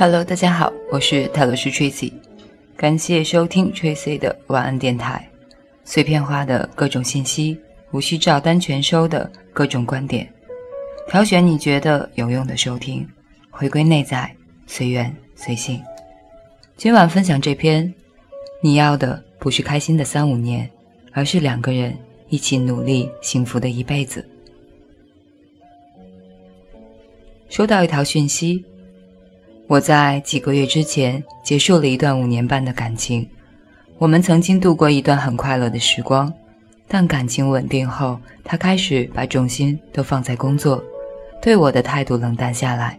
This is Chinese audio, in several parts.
Hello，大家好，我是泰罗斯 Tracy，感谢收听 Tracy 的晚安电台，碎片化的各种信息，无需照单全收的各种观点，挑选你觉得有用的收听，回归内在，随缘随性。今晚分享这篇，你要的不是开心的三五年，而是两个人一起努力幸福的一辈子。收到一条讯息。我在几个月之前结束了一段五年半的感情，我们曾经度过一段很快乐的时光，但感情稳定后，他开始把重心都放在工作，对我的态度冷淡下来。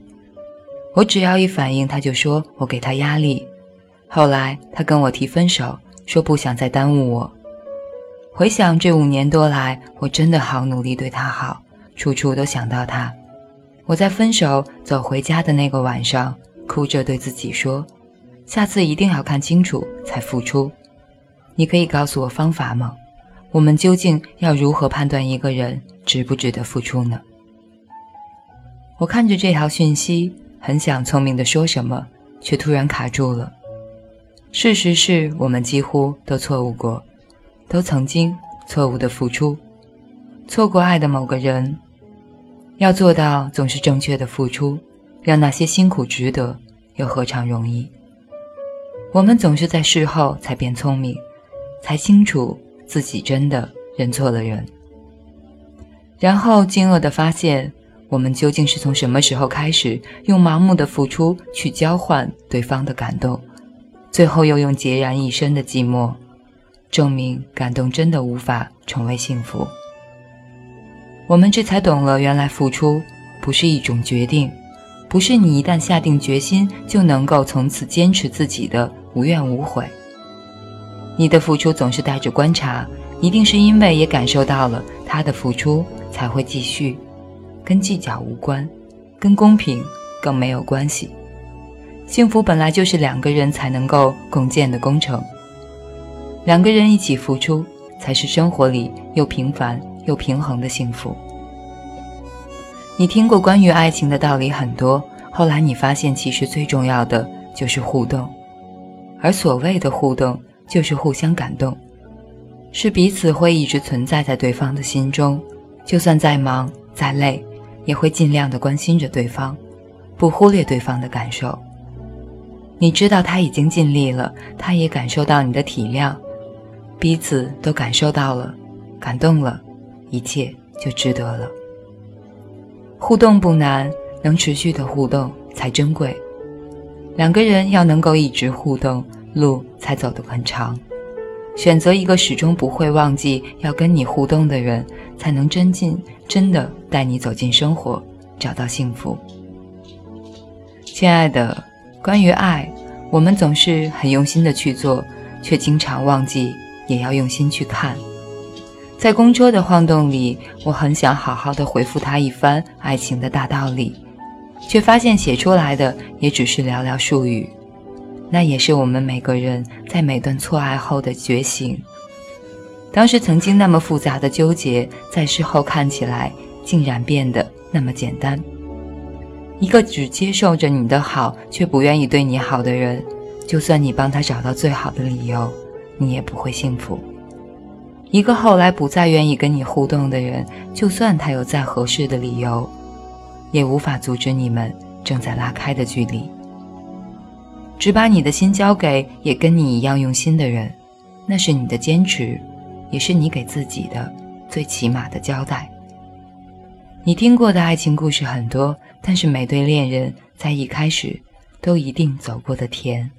我只要一反应，他就说我给他压力。后来他跟我提分手，说不想再耽误我。回想这五年多来，我真的好努力对他好，处处都想到他。我在分手走回家的那个晚上。哭着对自己说：“下次一定要看清楚才付出。”你可以告诉我方法吗？我们究竟要如何判断一个人值不值得付出呢？我看着这条讯息，很想聪明的说什么，却突然卡住了。事实是我们几乎都错误过，都曾经错误的付出，错过爱的某个人。要做到总是正确的付出。让那些辛苦值得，又何尝容易？我们总是在事后才变聪明，才清楚自己真的认错了人，然后惊愕地发现，我们究竟是从什么时候开始用盲目的付出去交换对方的感动，最后又用孑然一身的寂寞，证明感动真的无法成为幸福。我们这才懂了，原来付出不是一种决定。不是你一旦下定决心就能够从此坚持自己的无怨无悔。你的付出总是带着观察，一定是因为也感受到了他的付出才会继续，跟计较无关，跟公平更没有关系。幸福本来就是两个人才能够共建的工程，两个人一起付出，才是生活里又平凡又平衡的幸福。你听过关于爱情的道理很多，后来你发现其实最重要的就是互动，而所谓的互动就是互相感动，是彼此会一直存在在对方的心中，就算再忙再累，也会尽量的关心着对方，不忽略对方的感受。你知道他已经尽力了，他也感受到你的体谅，彼此都感受到了，感动了，一切就值得了。互动不难，能持续的互动才珍贵。两个人要能够一直互动，路才走得很长。选择一个始终不会忘记要跟你互动的人，才能真进真的带你走进生活，找到幸福。亲爱的，关于爱，我们总是很用心的去做，却经常忘记也要用心去看。在公车的晃动里，我很想好好的回复他一番爱情的大道理，却发现写出来的也只是寥寥数语。那也是我们每个人在每段错爱后的觉醒。当时曾经那么复杂的纠结，在事后看起来竟然变得那么简单。一个只接受着你的好，却不愿意对你好的人，就算你帮他找到最好的理由，你也不会幸福。一个后来不再愿意跟你互动的人，就算他有再合适的理由，也无法阻止你们正在拉开的距离。只把你的心交给也跟你一样用心的人，那是你的坚持，也是你给自己的最起码的交代。你听过的爱情故事很多，但是每对恋人在一开始都一定走过的甜。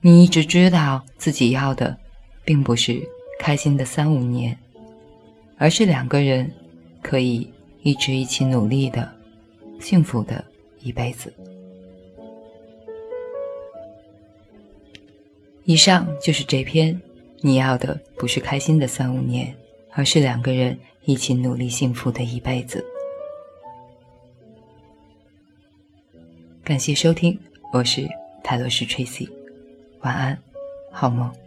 你一直知道自己要的，并不是。开心的三五年，而是两个人可以一直一起努力的幸福的一辈子。以上就是这篇，你要的不是开心的三五年，而是两个人一起努力幸福的一辈子。感谢收听，我是泰罗斯 Tracy，晚安，好梦。